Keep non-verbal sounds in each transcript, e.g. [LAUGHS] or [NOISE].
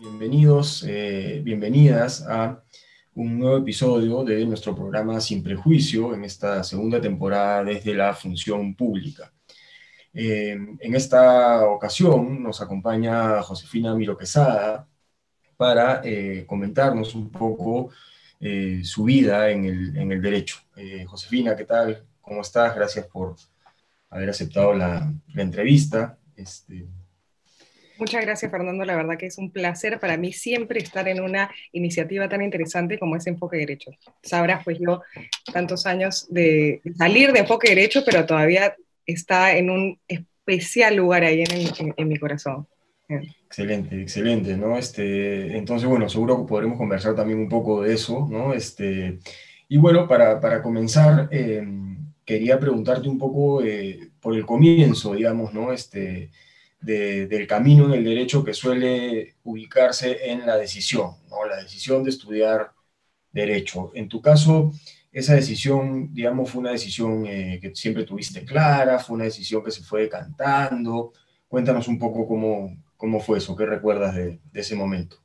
Bienvenidos, eh, bienvenidas a un nuevo episodio de nuestro programa Sin Prejuicio en esta segunda temporada desde la función pública. Eh, en esta ocasión nos acompaña Josefina Miro Quesada para eh, comentarnos un poco su vida en el, derecho. Josefina, ¿qué tal? ¿Cómo estás? Gracias por haber aceptado la, entrevista. Este, Muchas gracias, Fernando. La verdad que es un placer para mí siempre estar en una iniciativa tan interesante como es Enfoque Derecho. Sabrás, pues yo, tantos años de salir de Enfoque Derecho, pero todavía está en un especial lugar ahí en, mi corazón. Excelente, excelente, ¿no? Este, entonces, bueno, seguro que podremos conversar también un poco de eso, ¿no? Este, y bueno, para, para comenzar, eh, quería preguntarte un poco eh, por el comienzo, digamos, ¿no? Este, del camino en el derecho que suele ubicarse en la decisión, ¿no? la decisión de estudiar derecho. En tu caso, esa decisión, digamos, fue una decisión eh, que siempre tuviste clara, fue una decisión que se fue decantando. Cuéntanos un poco cómo, cómo fue eso, qué recuerdas de, de ese momento.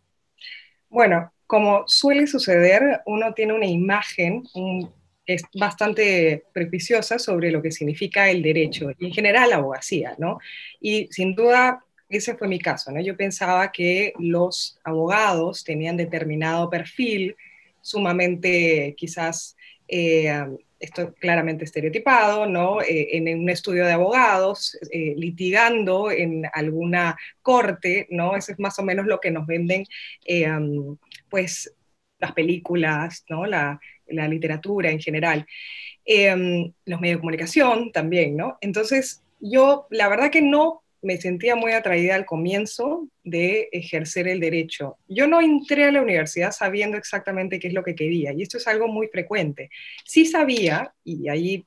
Bueno, como suele suceder, uno tiene una imagen, un es bastante prejuiciosa sobre lo que significa el derecho y en general la abogacía, ¿no? Y sin duda ese fue mi caso, ¿no? Yo pensaba que los abogados tenían determinado perfil sumamente quizás eh, esto claramente estereotipado, ¿no? Eh, en un estudio de abogados, eh, litigando en alguna corte, ¿no? Eso es más o menos lo que nos venden, pues, las películas, ¿no? La, literatura en general, em, los medios de comunicación también, ¿no? Entonces, yo la verdad que no me sentía muy atraída al comienzo de ejercer el derecho. Yo no entré a la universidad sabiendo exactamente qué es lo que quería, y esto es algo muy frecuente. Sí sabía, y ahí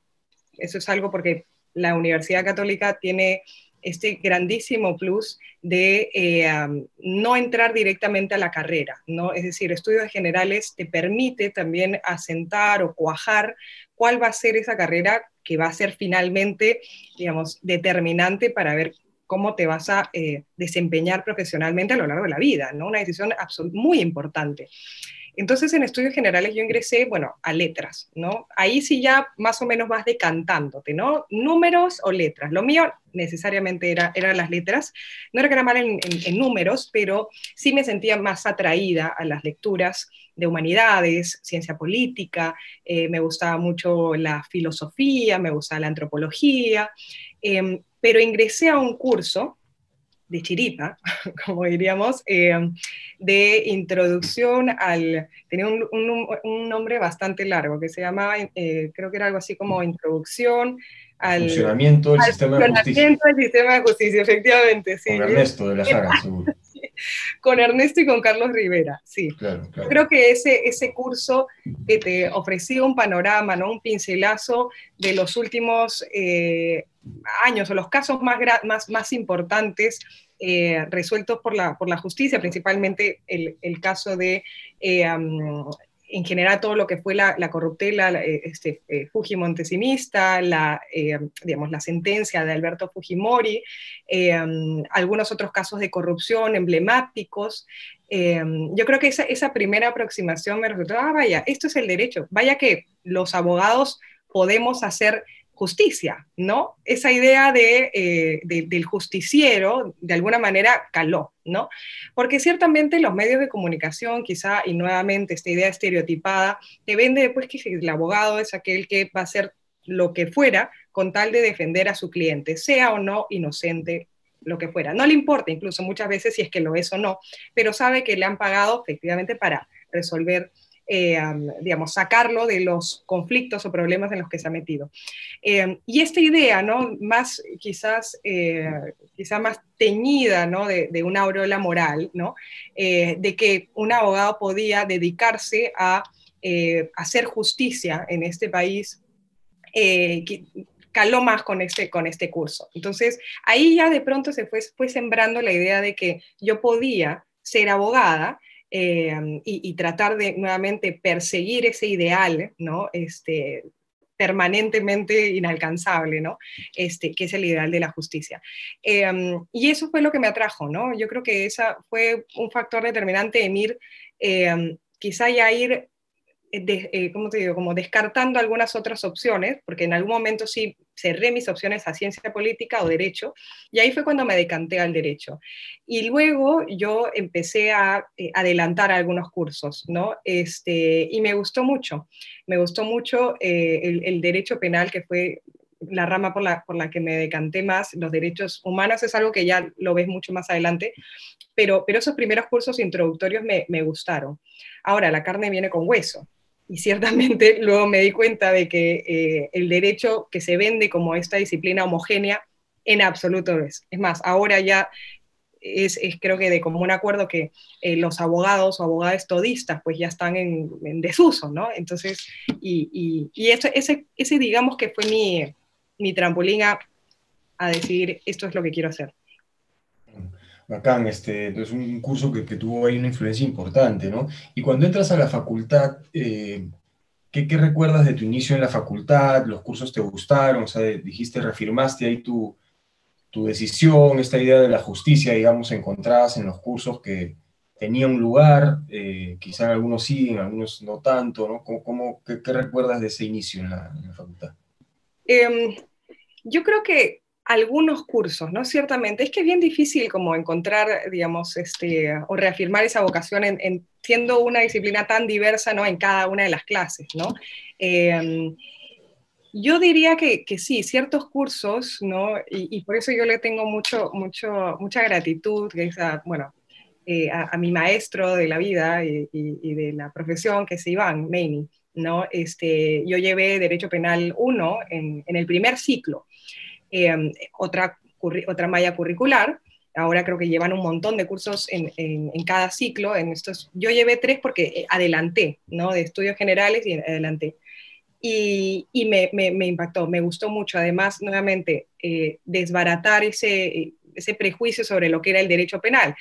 eso es algo porque la Universidad Católica tiene este grandísimo plus de eh, no entrar directamente a la carrera, ¿no? Es decir, estudios generales te permite también asentar o cuajar cuál va a ser esa carrera que va a ser finalmente, digamos, determinante para ver cómo te vas a eh, desempeñar profesionalmente a lo largo de la vida, ¿no? Una decisión muy importante. Entonces, en estudios generales yo ingresé, bueno, a letras, ¿no? Ahí sí ya más o menos vas decantándote, ¿no? Números o letras. Lo mío necesariamente era, eran las letras. No era que era mal en, números, pero sí me sentía más atraída a las lecturas de humanidades, ciencia política, eh, me gustaba mucho la filosofía, me gustaba la antropología, em, pero ingresé a un curso de chiripa, [LAUGHS] como diríamos, eh, de introducción al... Tenía un, nombre bastante largo que se llamaba, eh, creo que era algo así como introducción al funcionamiento del sistema de justicia. del sistema de justicia, efectivamente, sí. Con Ernesto de la Jara, [LAUGHS] seguro. [LAUGHS] con Ernesto y con Carlos Rivera, sí. Creo que ese, ese curso que te ofrecía un panorama, ¿no? un pincelazo de los últimos eh, años o los casos más, más, más importantes eh, resueltos por la, por la justicia, principalmente el, el caso de, eh, en general, todo lo que fue la, la corruptela eh, este, Fujimontesimista, la, digamos, la sentencia de Alberto Fujimori, algunos otros casos de corrupción emblemáticos. yo creo que esa, esa primera aproximación me resultó, ah, vaya, esto es el derecho, vaya que los abogados podemos hacer justicia, ¿no? Esa idea eh, de, del justiciero, de alguna manera, caló, ¿no? Porque ciertamente los medios de comunicación, quizá, y nuevamente esta idea estereotipada, te vende después que el abogado es aquel que va a hacer lo que fuera con tal de defender a su cliente, sea o no inocente lo que fuera. No le importa incluso muchas veces si es que lo es o no, pero sabe que le han pagado efectivamente para resolver eh, digamos, sacarlo de los conflictos o problemas en los que se ha metido. Eh, y esta idea, ¿no? Más, quizás, eh, más teñida, ¿no? De, una aureola moral, ¿no? de que un abogado podía dedicarse a hacer justicia en este país, caló más con este, con este curso. Entonces, ahí ya de pronto se fue, fue sembrando la idea de que yo podía ser abogada, eh, y, tratar de nuevamente perseguir ese ideal, ¿no? Este, permanentemente inalcanzable, ¿no? Este, que es el ideal de la justicia. Em, y eso fue lo que me atrajo, ¿no? Yo creo que esa fue un factor determinante en ir, em, quizá ya ir de, eh, ¿cómo te digo? Como descartando algunas otras opciones, porque en algún momento sí cerré mis opciones a ciencia política o derecho, y ahí fue cuando me decanté al derecho. Y luego yo empecé a eh, adelantar algunos cursos, ¿no? Este, y me gustó mucho, me gustó mucho eh, el, el, derecho penal, que fue la rama por la, por la que me decanté más, los derechos humanos es algo que ya lo ves mucho más adelante, pero, pero esos primeros cursos introductorios me, me gustaron. Ahora, la carne viene con hueso, y ciertamente [LAUGHS] luego me di cuenta de que eh, el derecho que se vende como esta disciplina homogénea en absoluto es. Es más, ahora ya es, creo que de común acuerdo que eh, los abogados o abogadas todistas pues ya están en, desuso, ¿no? Entonces, y, y, ese, ese, digamos que fue mi, mi trampolín a, decidir esto es lo que quiero hacer. Bacán, este, es un curso que, tuvo ahí una influencia importante, ¿no? Y cuando entras a la facultad, eh, ¿qué, recuerdas de tu inicio en la facultad? ¿Los cursos te gustaron? O sea, dijiste, reafirmaste ahí tu, decisión, esta idea de la justicia, digamos, encontradas en los cursos que tenía un lugar, eh, quizá en algunos sí, en algunos no tanto, ¿no? ¿Cómo, qué, recuerdas de ese inicio en la, facultad? Em, yo creo que algunos cursos, ¿no? Ciertamente, es que es bien difícil como encontrar, digamos, este, o reafirmar esa vocación en, siendo una disciplina tan diversa, ¿no? En cada una de las clases, ¿no? Em, yo diría que, que, sí, ciertos cursos, ¿no? Y, por eso yo le tengo mucho, mucho, mucha gratitud, que es a, bueno, eh, a, mi maestro de la vida y, de la profesión, que es Iván Meini, ¿no? Este, yo llevé Derecho Penal 1 en, en el primer ciclo, Em, otra, otra malla curricular. Ahora creo que llevan un montón de cursos en, en, cada ciclo. En estos, yo llevé tres porque eh, adelanté, ¿no? De estudios generales y adelanté. Y, y me, me, impactó, me gustó mucho. Además, nuevamente, eh, desbaratar ese, ese prejuicio sobre lo que era el derecho penal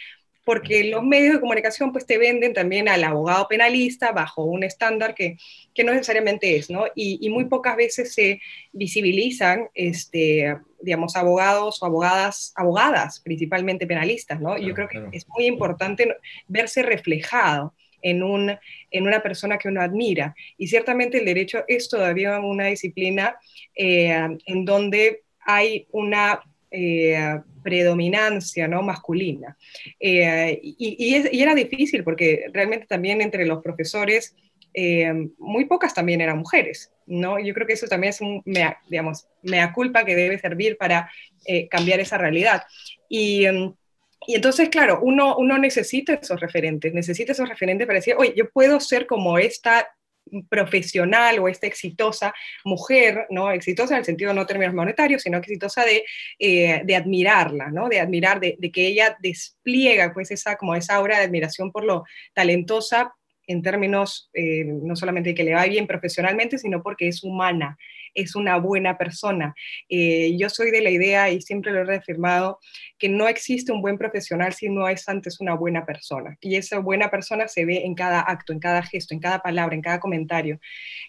porque los medios de comunicación pues te venden también al abogado penalista bajo un estándar que, que no necesariamente es, ¿no? Y, y, muy pocas veces se visibilizan, este, digamos, abogados o abogadas, abogadas, principalmente penalistas, ¿no? Yo creo que es muy importante verse reflejado en, un, en una persona que uno admira. Y ciertamente el derecho es todavía una disciplina eh, en donde hay una eh, predominancia ¿no? masculina. Eh, y, era difícil porque realmente también entre los profesores, eh, muy pocas también eran mujeres. ¿no? Yo creo que eso también es un, mea, digamos, mea culpa que debe servir para cambiar esa realidad. Y, y entonces, claro, uno, uno necesita esos referentes, necesita esos referentes para decir, oye, yo puedo ser como esta profesional o esta exitosa mujer, ¿no? Exitosa en el sentido no términos monetarios, sino exitosa de, eh, de admirarla, ¿no? De admirar, de, que ella despliega pues esa, como esa aura de admiración por lo talentosa en términos eh, no solamente de que le va bien profesionalmente, sino porque es humana, es una buena persona. Eh, yo soy de la idea, y siempre lo he reafirmado, que no existe un buen profesional si no es antes una buena persona. Y esa buena persona se ve en cada acto, en cada gesto, en cada palabra, en cada comentario.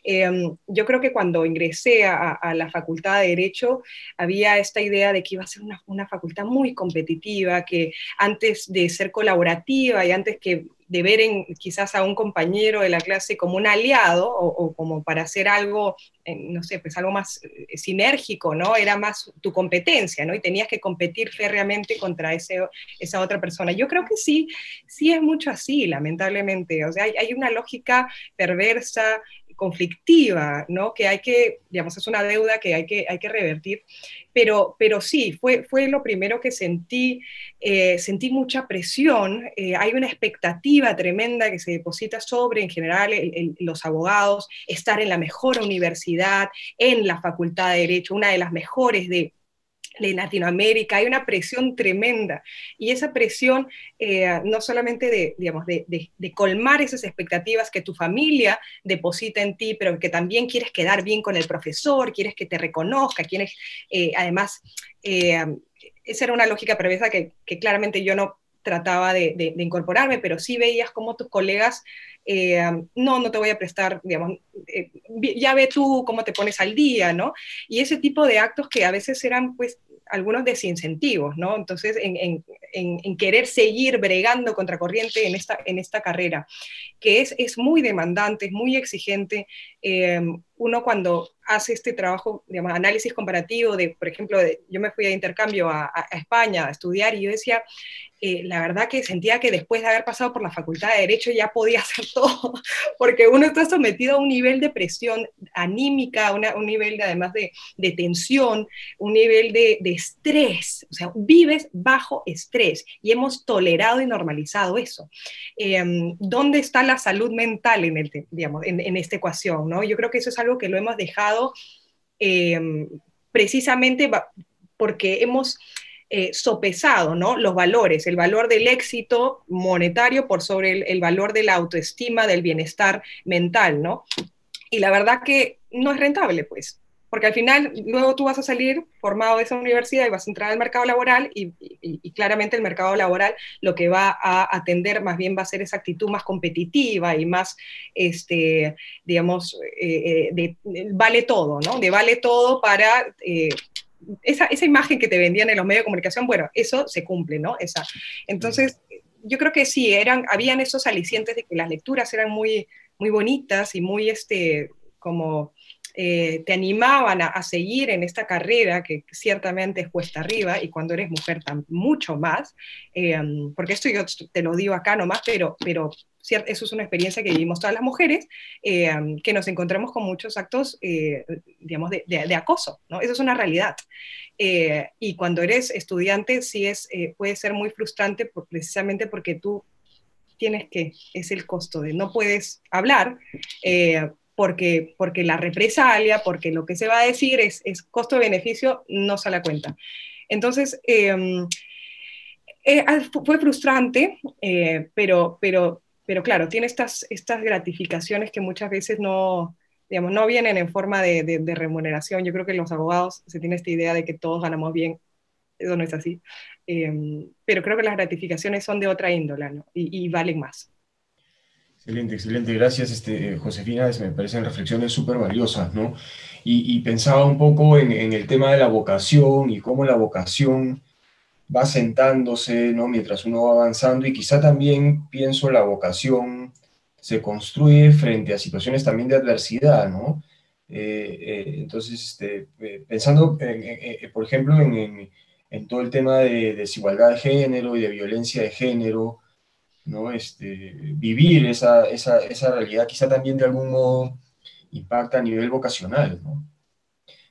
Em, yo creo que cuando ingresé a, la Facultad de Derecho, había esta idea de que iba a ser una, una facultad muy competitiva, que antes de ser colaborativa y antes que de ver en, quizás a un compañero de la clase como un aliado o, como para hacer algo, eh, no sé, pues algo más eh, sinérgico, ¿no? Era más tu competencia, ¿no? Y tenías que competir férreamente contra ese, esa otra persona. Yo creo que sí, sí es mucho así, lamentablemente. O sea, hay una lógica perversa, conflictiva, ¿no? Que hay que, digamos, es una deuda que hay que, hay que revertir. Pero, pero sí, fue, fue lo primero que sentí, eh, sentí mucha presión, eh, hay una expectativa tremenda que se deposita sobre, en general, los abogados, estar en la mejor universidad, en la Facultad de Derecho, una de las mejores de, de Latinoamérica, hay una presión tremenda y esa presión eh, no solamente de, digamos, de, colmar esas expectativas que tu familia deposita en ti, pero que también quieres quedar bien con el profesor, quieres que te reconozca, quieres, eh, además, eh, esa era una lógica perversa que, claramente yo no, trataba de, incorporarme, pero sí veías como tus colegas, no, no te voy a prestar, digamos, ya ve tú cómo te pones al día, ¿no? Y ese tipo de actos que a veces eran, pues, algunos desincentivos, ¿no? Entonces, en, querer seguir bregando contra corriente en esta, en esta carrera, que es, es muy demandante, es muy exigente. Eh, uno cuando hace este trabajo, digamos, análisis comparativo de, por ejemplo, yo me fui de intercambio a, a, España a estudiar y yo decía, eh, la verdad que sentía que después de haber pasado por la facultad de Derecho ya podía [LAUGHS] hacer todo, porque uno está sometido a un nivel de presión anímica, un nivel de, además de, de, tensión, un nivel de, de, estrés, o sea, vives bajo estrés y hemos tolerado y normalizado eso. Em, ¿Dónde está la salud mental en, el, en, esta ecuación? ¿no? Yo creo que eso es algo que lo hemos dejado em, precisamente porque hemos eh, sopesado ¿no? los valores, el valor del éxito monetario por sobre el, valor de la autoestima, del bienestar mental, ¿no? Y la verdad que no es rentable, pues, porque al final luego tú vas a salir formado de esa universidad y vas a entrar al mercado laboral y, claramente el mercado laboral lo que va a atender más bien va a ser esa actitud más competitiva y más, este, digamos, eh, eh, vale todo, ¿no? De vale todo para esa, esa, imagen que te vendían en los medios de comunicación, bueno, eso se cumple, ¿no? Esa. Entonces, yo creo que sí, eran, habían esos alicientes de que las lecturas eran muy, muy bonitas y muy, este, como eh, te animaban a, seguir en esta carrera que ciertamente es cuesta arriba y cuando eres mujer tan, mucho más, eh, porque esto yo te lo digo acá nomás, pero, pero eso es una experiencia que vivimos todas las mujeres, eh, que nos encontramos con muchos actos, digamos, de, de, acoso, ¿no? Eso es una realidad. y cuando eres estudiante sí es, puede ser muy frustrante precisamente porque tú tienes que, es el costo de no puedes hablar, porque, porque la represalia, porque lo que se va a decir es, es costo-beneficio, no se la cuenta. Entonces, em, eh, ah, fue frustrante, eh, pero, pero, pero claro, tiene estas, estas gratificaciones que muchas veces no, digamos, no vienen en forma de, de, remuneración. Yo creo que los abogados se tiene esta idea de que todos ganamos bien. Eso no es así. Em, pero creo que las gratificaciones son de otra índole ¿no? y, y valen más. Excelente, excelente. Gracias, este, Josefina. Me parecen reflexiones súper valiosas, ¿no? Y, pensaba un poco en, el tema de la vocación y cómo la vocación va sentándose, ¿no? Mientras uno va avanzando y quizá también pienso la vocación se construye frente a situaciones también de adversidad, ¿no? Eh, eh, entonces, este, eh, pensando, por ejemplo, en, en, todo el tema de desigualdad de género y de violencia de género, ¿no? Este, vivir esa, esa, esa, realidad quizá también de algún modo impacta a nivel vocacional, ¿no?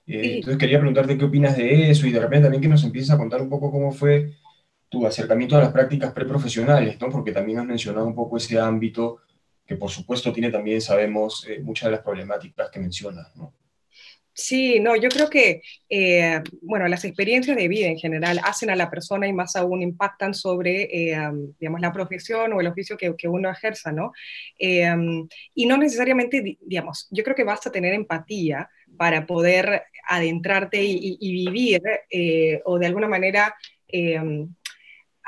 Eh, entonces quería preguntarte qué opinas de eso y de repente también que nos empieces a contar un poco cómo fue tu acercamiento a las prácticas preprofesionales, ¿no? Porque también has mencionado un poco ese ámbito que por supuesto tiene también, sabemos, eh, muchas de las problemáticas que mencionas, ¿no? Sí, no, yo creo que, eh, bueno, las experiencias de vida en general hacen a la persona y más aún impactan sobre, eh, digamos, la profesión o el oficio que, uno ejerza, ¿no? Eh, y no necesariamente, digamos, yo creo que basta tener empatía para poder adentrarte y, y vivir o de alguna manera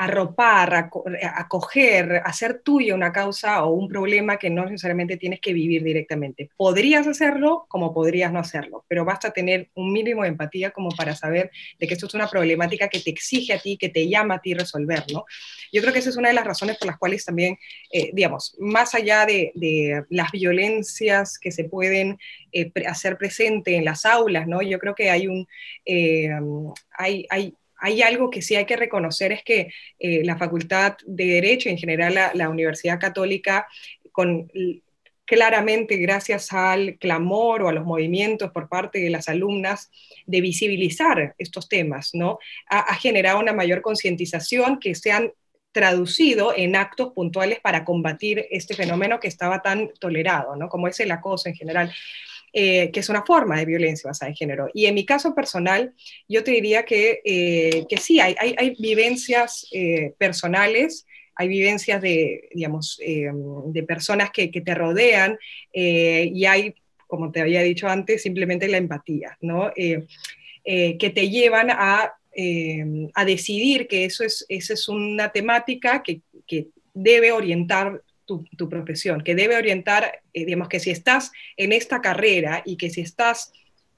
arropar, acoger, hacer tuya una causa o un problema que no necesariamente tienes que vivir directamente. Podrías hacerlo como podrías no hacerlo, pero basta tener un mínimo de empatía como para saber de que esto es una problemática que te exige a ti, que te llama a ti resolver, ¿no? Yo creo que esa es una de las razones por las cuales también, eh, digamos, más allá de, las violencias que se pueden eh, hacer presente en las aulas, ¿no? Yo creo que hay un... Eh, hay, hay hay algo que sí hay que reconocer, es que eh, la Facultad de Derecho, en general la, Universidad Católica, con claramente gracias al clamor o a los movimientos por parte de las alumnas de visibilizar estos temas, ¿no? Ha, generado una mayor concientización que se han traducido en actos puntuales para combatir este fenómeno que estaba tan tolerado, ¿no? Como es el acoso en general. Eh, que es una forma de violencia basada en género. Y en mi caso personal, yo te diría que, eh, que sí, hay, hay, vivencias eh, personales, hay vivencias de, digamos, de personas que, que, te rodean y hay, como te había dicho antes, simplemente la empatía, ¿no? que te llevan a a decidir que eso es, esa es una temática que, que debe orientar tu, profesión, que debe orientar, digamos, que si estás en esta carrera y que si estás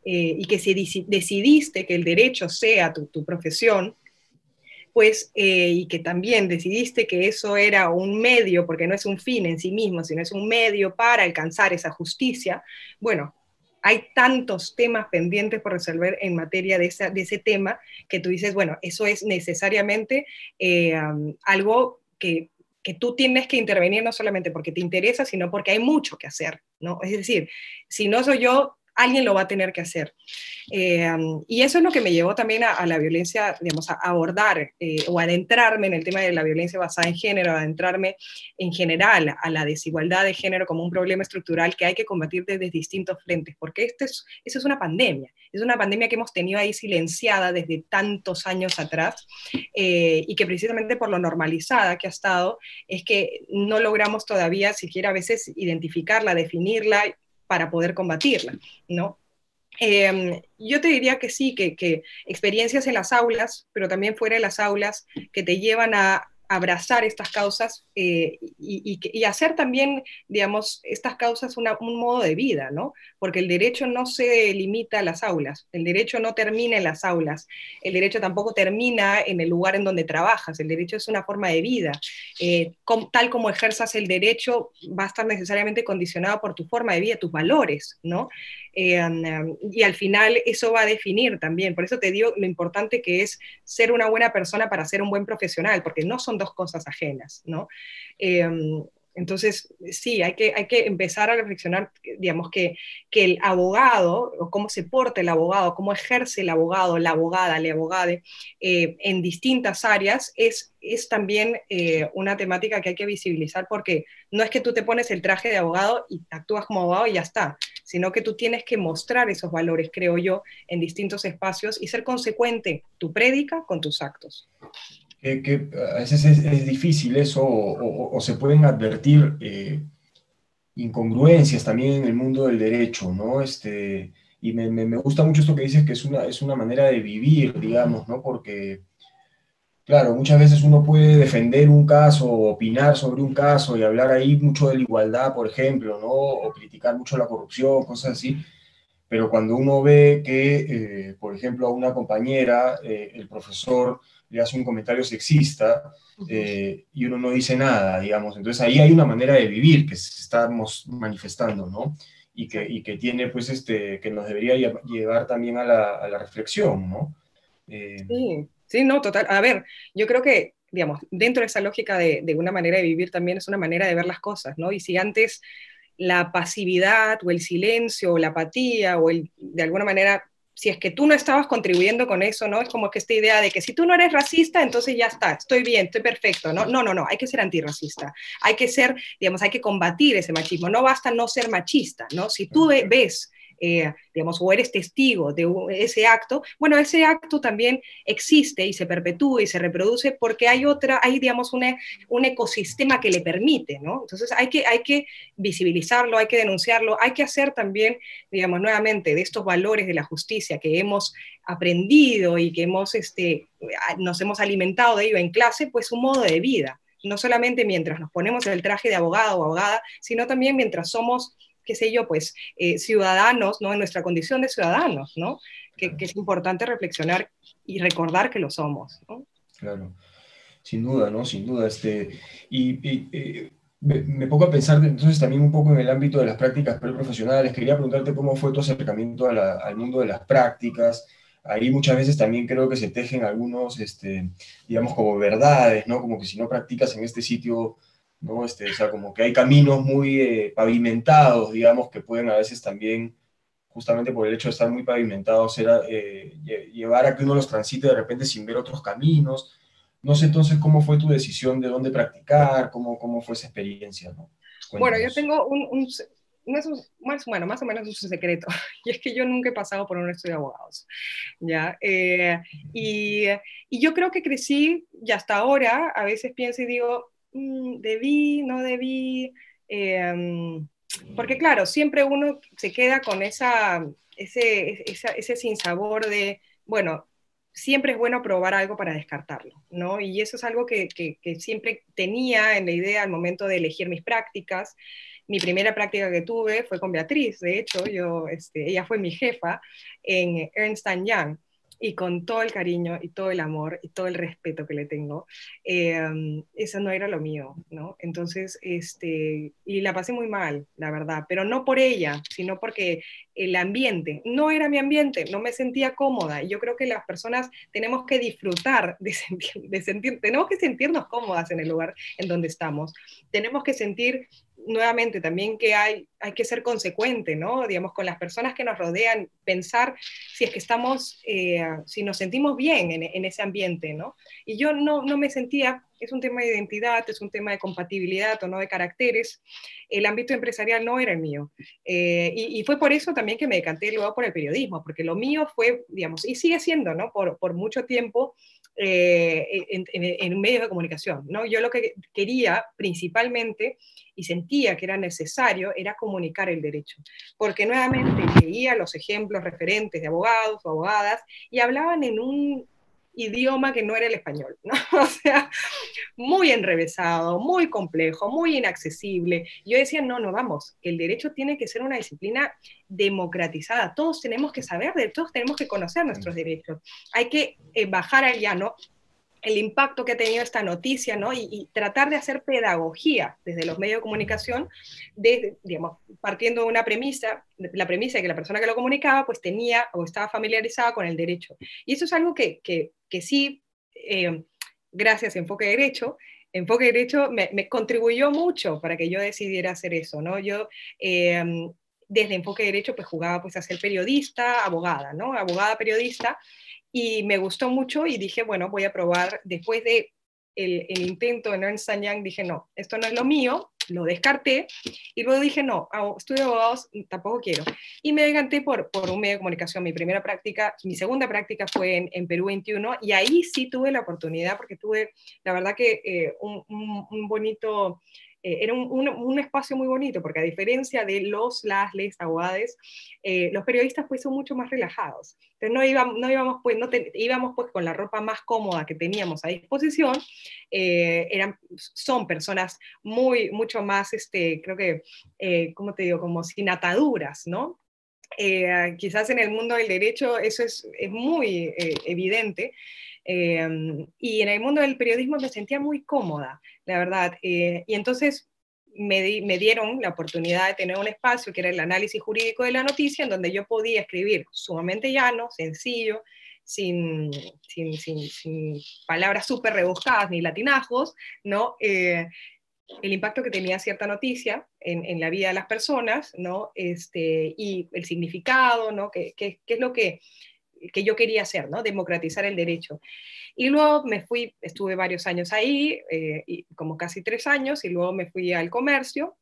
eh, y que si decidiste que el derecho sea tu, profesión, pues, eh, y que también decidiste que eso era un medio, porque no es un fin en sí mismo, sino es un medio para alcanzar esa justicia, bueno, hay tantos temas pendientes por resolver en materia de, esa, de ese tema que tú dices, bueno, eso es necesariamente eh, algo que, que, tú tienes que intervenir no solamente porque te interesa, sino porque hay mucho que hacer, ¿no? Es decir, si no soy yo, alguien lo va a tener que hacer. Eh, y eso es lo que me llevó también a, la violencia, digamos, a abordar eh, o adentrarme en el tema de la violencia basada en género, adentrarme en general a la desigualdad de género como un problema estructural que hay que combatir desde distintos frentes, porque esto es, eso es una pandemia, es una pandemia que hemos tenido ahí silenciada desde tantos años atrás eh, y que precisamente por lo normalizada que ha estado es que no logramos todavía siquiera a veces identificarla, definirla para poder combatirla, ¿no? Em, yo te diría que sí, que, que, experiencias en las aulas, pero también fuera de las aulas, que te llevan a, abrazar estas causas eh, y, hacer también, digamos, estas causas un modo de vida, ¿no? Porque el derecho no se limita a las aulas, el derecho no termina en las aulas, el derecho tampoco termina en el lugar en donde trabajas, el derecho es una forma de vida. Eh, tal como ejerzas el derecho, va a estar necesariamente condicionado por tu forma de vida, tus valores, ¿no? Eh, um, y al final eso va a definir también, por eso te digo lo importante que es ser una buena persona para ser un buen profesional, porque no son cosas ajenas, ¿no? Eh, entonces, sí, hay que, hay que empezar a reflexionar, digamos, que, que el abogado, o cómo se porta el abogado, cómo ejerce el abogado, la abogada, la abogada, eh, en distintas áreas, es, es también eh, una temática que hay que visibilizar, porque no es que tú te pones el traje de abogado y actúas como abogado y ya está, sino que tú tienes que mostrar esos valores, creo yo, en distintos espacios y ser consecuente tu prédica con tus actos que, a veces es, difícil eso o, se pueden advertir eh, incongruencias también en el mundo del derecho, ¿no? Este, y me, me, gusta mucho esto que dices que es una, es una manera de vivir, digamos, ¿no? Porque, claro, muchas veces uno puede defender un caso, opinar sobre un caso y hablar ahí mucho de la igualdad, por ejemplo, ¿no? O criticar mucho la corrupción, cosas así. Pero cuando uno ve que, eh, por ejemplo, a una compañera, eh, el profesor le hace un comentario sexista eh, y uno no dice nada, digamos. Entonces ahí hay una manera de vivir que estamos manifestando, ¿no? Y que, y que tiene, pues, este, que nos debería llevar también a la, a la reflexión, ¿no? Eh, sí, sí, no, total. A ver, yo creo que, digamos, dentro de esa lógica de, de una manera de vivir también es una manera de ver las cosas, ¿no? Y si antes la pasividad o el silencio o la apatía o el, de alguna manera si es que tú no estabas contribuyendo con eso, ¿no? Es como que esta idea de que si tú no eres racista, entonces ya está, estoy bien, estoy perfecto, ¿no? No, no, no, hay que ser antirracista, hay que ser, digamos, hay que combatir ese machismo, no basta no ser machista, ¿no? Si tú ves eh, digamos, o eres testigo de ese acto, bueno, ese acto también existe y se perpetúa y se reproduce porque hay otra, hay, digamos, un ecosistema que le permite, ¿no? Entonces hay que, hay que visibilizarlo, hay que denunciarlo, hay que hacer también, digamos, nuevamente de estos valores de la justicia que hemos aprendido y que hemos, este, nos hemos alimentado de ello en clase, pues un modo de vida no solamente mientras nos ponemos el traje de abogado o abogada, sino también mientras somos qué sé yo, pues eh, ciudadanos, ¿no? En nuestra condición de ciudadanos, ¿no? Que, es importante reflexionar y recordar que lo somos, ¿no? Claro, sin duda, ¿no? Sin duda. Este, y, eh, me, pongo a pensar entonces también un poco en el ámbito de las prácticas preprofesionales. Quería preguntarte cómo fue tu acercamiento al mundo de las prácticas. Ahí muchas veces también creo que se tejen algunos, este, digamos, como verdades, ¿no? Como que si no practicas en este sitio ¿no? Este, o sea, como que hay caminos muy eh, pavimentados, digamos, que pueden a veces también, justamente por el hecho de estar muy pavimentados, era, eh, llevar a que uno los transite de repente sin ver otros caminos. No sé entonces cómo fue tu decisión de dónde practicar, cómo, cómo fue esa experiencia, ¿no? Bueno, yo tengo un, un más, bueno, más o menos un secreto, [LAUGHS] y es que yo nunca he pasado por un estudio de abogados, ¿ya? Eh, y, y, yo creo que crecí, y hasta ahora, a veces pienso y digo, Mm, debí, no debí, em, porque claro, siempre uno se queda con esa, ese, ese sinsabor de, bueno, siempre es bueno probar algo para descartarlo, ¿no? Y eso es algo que, que, siempre tenía en la idea al momento de elegir mis prácticas. Mi primera práctica que tuve fue con Beatriz, de hecho, yo, este, ella fue mi jefa en Ernst Young y con todo el cariño y todo el amor y todo el respeto que le tengo, eh, eso no era lo mío, ¿no? Entonces, este, y la pasé muy mal, la verdad, pero no por ella, sino porque el ambiente no era mi ambiente, no me sentía cómoda. Y yo creo que las personas tenemos que disfrutar de [LAUGHS] de sentir, tenemos que sentirnos cómodas en el lugar en donde estamos. Tenemos que sentir nuevamente también que hay, hay que ser consecuente, ¿no? Digamos, con las personas que nos rodean, pensar si es que estamos, eh, si nos sentimos bien en, ese ambiente, ¿no? Y yo no, no me sentía, es un tema de identidad, es un tema de compatibilidad o no de caracteres, el ámbito empresarial no era el mío. Eh, y, fue por eso también que me decanté luego por el periodismo, porque lo mío fue, digamos, y sigue siendo, ¿no? Por, por mucho tiempo, eh, en, en, medios de comunicación. ¿no? Yo lo que quería principalmente y sentía que era necesario era comunicar el derecho, porque nuevamente leía los ejemplos referentes de abogados o abogadas y hablaban en un idioma que no era el español, ¿no? [LAUGHS] O sea, muy enrevesado, muy complejo, muy inaccesible. Yo decía, no, no, vamos, el derecho tiene que ser una disciplina democratizada, todos tenemos que saber de, todos tenemos que conocer nuestros derechos. Hay que eh, bajar al llano el impacto que ha tenido esta noticia, ¿no? Y, tratar de hacer pedagogía desde los medios de comunicación, desde, digamos, partiendo de una premisa, la premisa de que la persona que lo comunicaba, pues tenía o estaba familiarizada con el derecho. Y eso es algo que, que, que sí, eh, gracias a Enfoque Derecho, Enfoque Derecho me, me, contribuyó mucho para que yo decidiera hacer eso, ¿no? Yo... Eh, desde Enfoque Derecho, pues jugaba pues a ser periodista, abogada, ¿no? Abogada, periodista, y me gustó mucho y dije, bueno, voy a probar, después de el, intento en Ernst Young, dije, no, esto no es lo mío, lo descarté, y luego dije, no, estudio abogados tampoco quiero. Y me decanté por, por un medio de comunicación. Mi primera práctica, mi segunda práctica fue en, en Perú 21, y ahí sí tuve la oportunidad, porque tuve, la verdad que eh, un, un, bonito eh, era un, un, espacio muy bonito, porque a diferencia de los, las, les, abogados, eh, los periodistas pues son mucho más relajados. Entonces no íbamos, no íbamos, pues, no íbamos pues con la ropa más cómoda que teníamos a disposición, eh, eran, son personas muy, mucho más, este, creo que, ¿cómo te digo?, como sin ataduras, ¿no? quizás en el mundo del derecho eso es, es muy evidente, Em, y en el mundo del periodismo me sentía muy cómoda, la verdad. Eh, y entonces me, me, dieron la oportunidad de tener un espacio que era el análisis jurídico de la noticia, en donde yo podía escribir sumamente llano, sencillo, sin, sin, sin, palabras súper rebuscadas ni latinajos, ¿no? Eh, el impacto que tenía cierta noticia en, en, la vida de las personas, ¿no? Este, y el significado, ¿no? ¿Qué, qué, qué es lo que que yo quería hacer, ¿no? Democratizar el derecho. Y luego me fui, estuve varios años ahí, eh, como casi tres años, y luego me fui al comercio,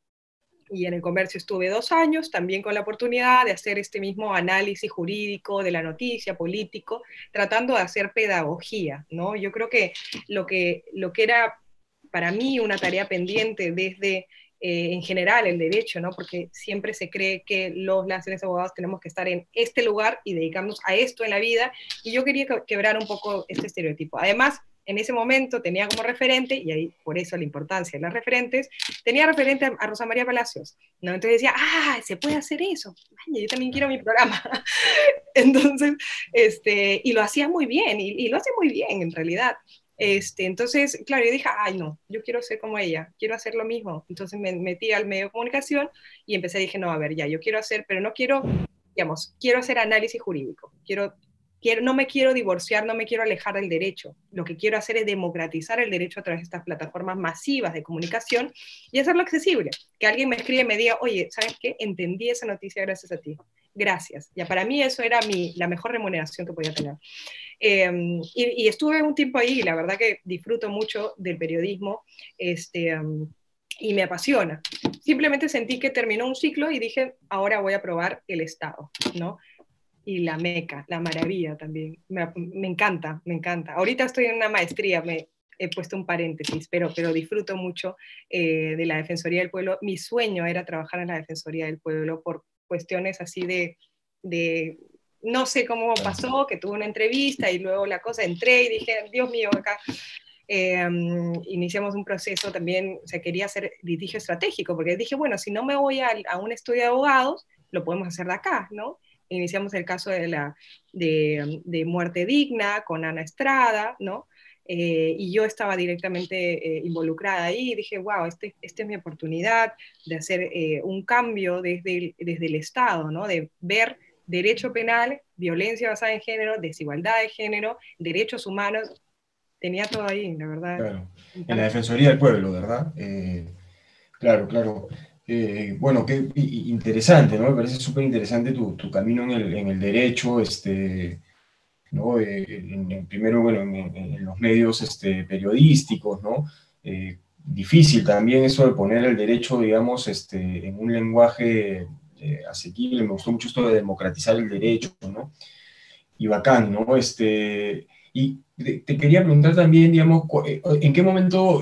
y en el comercio estuve dos años, también con la oportunidad de hacer este mismo análisis jurídico de la noticia, político, tratando de hacer pedagogía, ¿no? Yo creo que lo que, lo que era para mí una tarea pendiente desde eh, en general el derecho, ¿no? Porque siempre se cree que los lances abogados tenemos que estar en este lugar y dedicarnos a esto en la vida, y yo quería quebrar un poco este estereotipo. Además, en ese momento tenía como referente, y ahí por eso la importancia de las referentes, tenía referente a, Rosa María Palacios, ¿no? Entonces decía, ah, se puede hacer eso, yo también quiero mi programa. [LAUGHS] Entonces, este, y lo hacía muy bien, y, y, lo hace muy bien en realidad. Este, entonces, claro, yo dije, ay, no, yo quiero ser como ella, quiero hacer lo mismo. Entonces me metí al medio de comunicación y empecé, dije, no, a ver, ya, yo quiero hacer, pero no quiero, digamos, quiero hacer análisis jurídico, quiero, quiero, no me quiero divorciar, no me quiero alejar del derecho. Lo que quiero hacer es democratizar el derecho a través de estas plataformas masivas de comunicación y hacerlo accesible. Que alguien me escribe y me diga, oye, ¿sabes qué? Entendí esa noticia gracias a ti. Gracias. Ya para mí eso era mi, la mejor remuneración que podía tener. Em, y, estuve un tiempo ahí y la verdad que disfruto mucho del periodismo este, em, y me apasiona. Simplemente sentí que terminó un ciclo y dije, ahora voy a probar el Estado, ¿no? Y la meca, la maravilla también. Me, encanta, me encanta. Ahorita estoy en una maestría, me he puesto un paréntesis, pero, pero disfruto mucho eh, de la Defensoría del Pueblo. Mi sueño era trabajar en la Defensoría del Pueblo por cuestiones así de, de no sé cómo pasó, que tuve una entrevista y luego la cosa, entré y dije, Dios mío, acá em, iniciamos un proceso también, o sea, quería hacer litigio estratégico, porque dije, bueno, si no me voy a, a un estudio de abogados, lo podemos hacer de acá, ¿no? Iniciamos el caso de, la, de, de muerte digna con Ana Estrada, ¿no? Eh, y yo estaba directamente eh, involucrada ahí y dije, wow, este, esta es mi oportunidad de hacer eh, un cambio desde el, desde el Estado, ¿no? de ver derecho penal, violencia basada en género, desigualdad de género, derechos humanos, tenía todo ahí, la verdad. Claro. En la Defensoría del Pueblo, ¿verdad? claro, claro. bueno, qué interesante, ¿no? Me parece súper interesante tu, tu, camino en el, en el derecho, este, ¿no? Eh, en, primero, bueno, en, los medios este, periodísticos, ¿no? Eh, difícil también eso de poner el derecho, digamos, este, en un lenguaje eh, asequible, me gustó mucho esto de democratizar el derecho, ¿no? Y bacán, ¿no? Este, y te, quería preguntar también, digamos, ¿en qué momento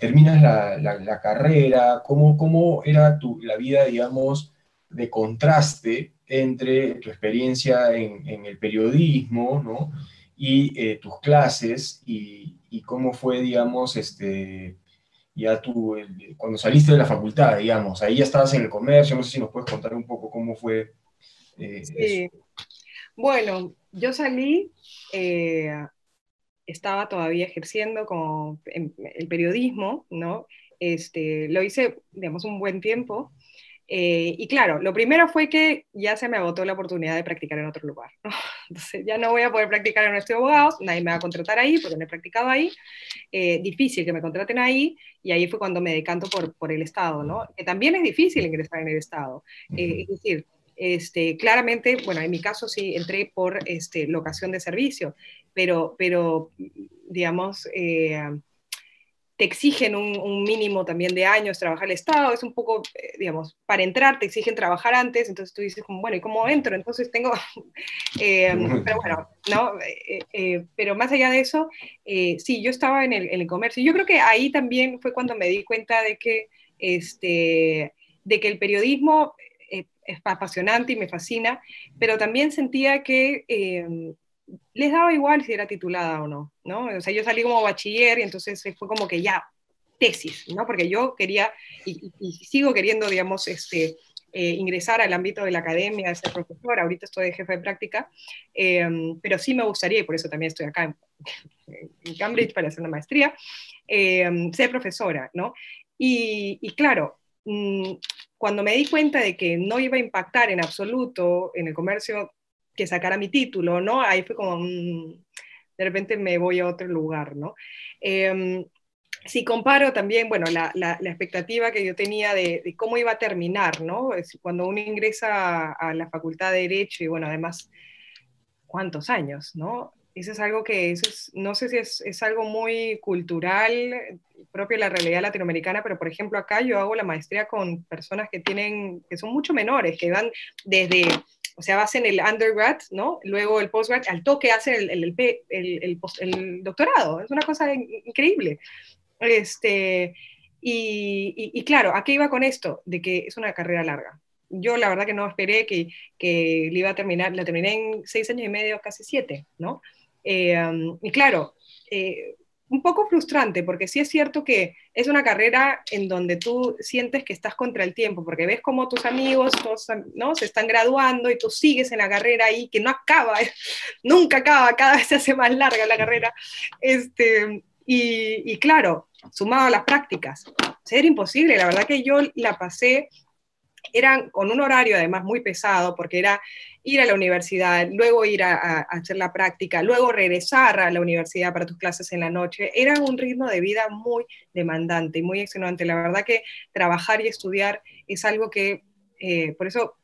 terminas la, carrera? ¿Cómo, ¿Cómo era tu, la vida, digamos, de contraste entre tu experiencia en, el periodismo, ¿no? Y eh, tus clases y, cómo fue, digamos, este, ya tú, cuando saliste de la facultad, digamos, ahí ya estabas en el comercio, no sé si nos puedes contar un poco cómo fue. Eh, sí. Bueno, yo salí, eh, estaba todavía ejerciendo como el periodismo, ¿no? Este, lo hice, digamos, un buen tiempo, eh, y claro, lo primero fue que ya se me agotó la oportunidad de practicar en otro lugar. [LAUGHS] Entonces ya no voy a poder practicar en un estudio de abogados, nadie me va a contratar ahí porque no he practicado ahí. Eh, difícil que me contraten ahí y ahí fue cuando me decanto por, por el Estado, ¿no? Que también es difícil ingresar en el Estado. Eh, es decir, este, claramente, bueno, en mi caso sí entré por este, locación de servicio, pero, pero digamos, te exigen un, mínimo también de años trabajar el Estado, es un poco, eh, digamos, para entrar te exigen trabajar antes, entonces tú dices, como, bueno, ¿y cómo entro? Entonces tengo, [LAUGHS] eh, pero bueno, ¿no? Eh, pero más allá de eso, sí, yo estaba en el, en el, comercio. Yo creo que ahí también fue cuando me di cuenta de que, este, de que el periodismo es apasionante y me fascina, pero también sentía que les daba igual si era titulada o no, ¿no? O sea, yo salí como bachiller y entonces fue como que ya, tesis, ¿no? Porque yo quería y, sigo queriendo, digamos, este, eh, ingresar al ámbito de la academia, ser profesora, ahorita estoy de jefe de práctica, em, pero sí me gustaría, y por eso también estoy acá en, Cambridge para hacer una maestría, em, ser profesora, ¿no? Y, y claro, mm, cuando me di cuenta de que no iba a impactar en absoluto en el comercio que sacara mi título, ¿no? Ahí fue como, de repente me voy a otro lugar, ¿no? Em, si comparo también, bueno, la, la, expectativa que yo tenía de, cómo iba a terminar, ¿no? Cuando uno ingresa a, la Facultad de Derecho y, bueno, además, ¿cuántos años, no? Eso es algo que, eso es, no sé si es, es, algo muy cultural, propio de la realidad latinoamericana, pero por ejemplo acá yo hago la maestría con personas que tienen, que son mucho menores, que van desde o sea, hacen el undergrad, ¿no? Luego el postgrad, al toque hacen el, el, doctorado. Es una cosa increíble. Este, y, y, claro, ¿a qué iba con esto? De que es una carrera larga. Yo la verdad que no esperé que, que le iba a terminar, la terminé en seis años y medio, casi siete, ¿no? Eh, um, y claro, eh, un poco frustrante, porque sí es cierto que es una carrera en donde tú sientes que estás contra el tiempo, porque ves como tus amigos ¿no? se están graduando y tú sigues en la carrera ahí, que no acaba, [LAUGHS] nunca acaba, cada vez se hace más larga la carrera. Este, y, y claro, sumado a las prácticas, era imposible, la verdad que yo la pasé eran con un horario además muy pesado, porque era ir a la universidad, luego ir a, hacer la práctica, luego regresar a la universidad para tus clases en la noche. Era un ritmo de vida muy demandante y muy extenuante. La verdad que trabajar y estudiar es algo que, eh, por eso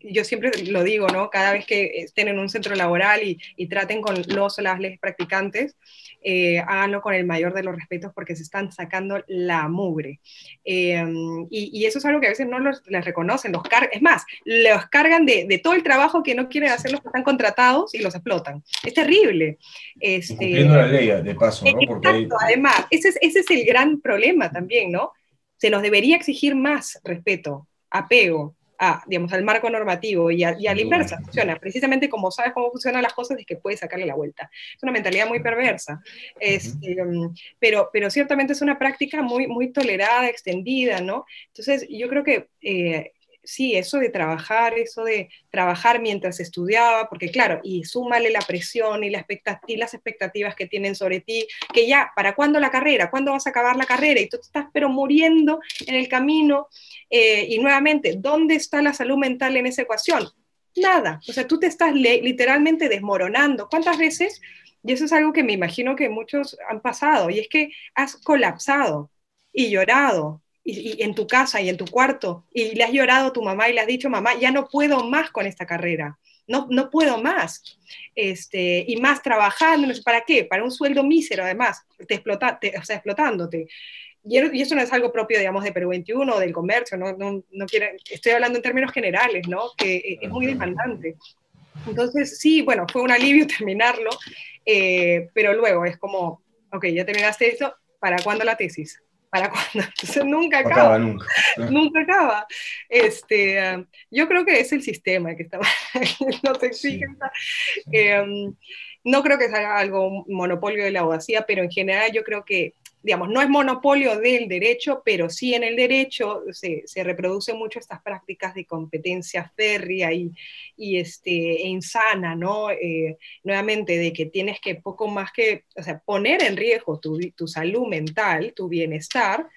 yo siempre lo digo, ¿no? Cada vez que estén en un centro laboral y, traten con los o las leyes practicantes, eh, háganlo con el mayor de los respetos porque se están sacando la mugre. Em, y, eso es algo que a veces no les reconocen, los es más, los cargan de, todo el trabajo que no quieren hacer los que están contratados y los explotan. Es terrible. Este, cumpliendo la ley, de paso, ¿no? Exacto, además, ese es, ese es el gran problema también, ¿no? Se nos debería exigir más respeto, apego, a, digamos, al marco normativo y a, y a la inversa, funciona. Precisamente como sabes cómo funcionan las cosas es que puedes sacarle la vuelta. Es una mentalidad muy perversa, es, em, pero, pero ciertamente es una práctica muy, muy tolerada, extendida, ¿no? Entonces, yo creo que eh, sí, eso de trabajar, eso de trabajar mientras estudiaba, porque claro, y súmale la presión y, la las expectativas que tienen sobre ti, que ya, ¿para cuándo la carrera? ¿Cuándo vas a acabar la carrera? Y tú estás pero muriendo en el camino. Eh, y nuevamente, ¿dónde está la salud mental en esa ecuación? Nada. O sea, tú te estás literalmente desmoronando. ¿Cuántas veces? Y eso es algo que me imagino que muchos han pasado, y es que has colapsado y llorado y, en tu casa y en tu cuarto y le has llorado a tu mamá y le has dicho, mamá, ya no puedo más con esta carrera, no, no puedo más. Este, y más trabajando, para qué, para un sueldo mísero además, te explota, o sea, explotándote. Y, y, eso no es algo propio, digamos, de Perú 21 del comercio, no, no, no quiero, estoy hablando en términos generales, ¿no? Que eh, es muy demandante. Entonces, sí, bueno, fue un alivio [LAUGHS] terminarlo, eh, pero luego es como, ok, ya terminaste esto, ¿para cuándo la tesis? ¿Para [LAUGHS] cuándo? Entonces nunca acaba. nunca. [LAUGHS] nunca acaba. Este, yo creo que es el sistema que está [LAUGHS] nos exige. Em, no creo que sea algo monopolio de la abogacía, pero en general yo creo que digamos, no es monopolio del derecho, pero sí en el derecho se, se reproducen mucho estas prácticas de competencia férrea y, y este, e insana, ¿no? Eh, nuevamente, de que tienes que poco más que, o sea, poner en riesgo tu, tu salud mental, tu bienestar,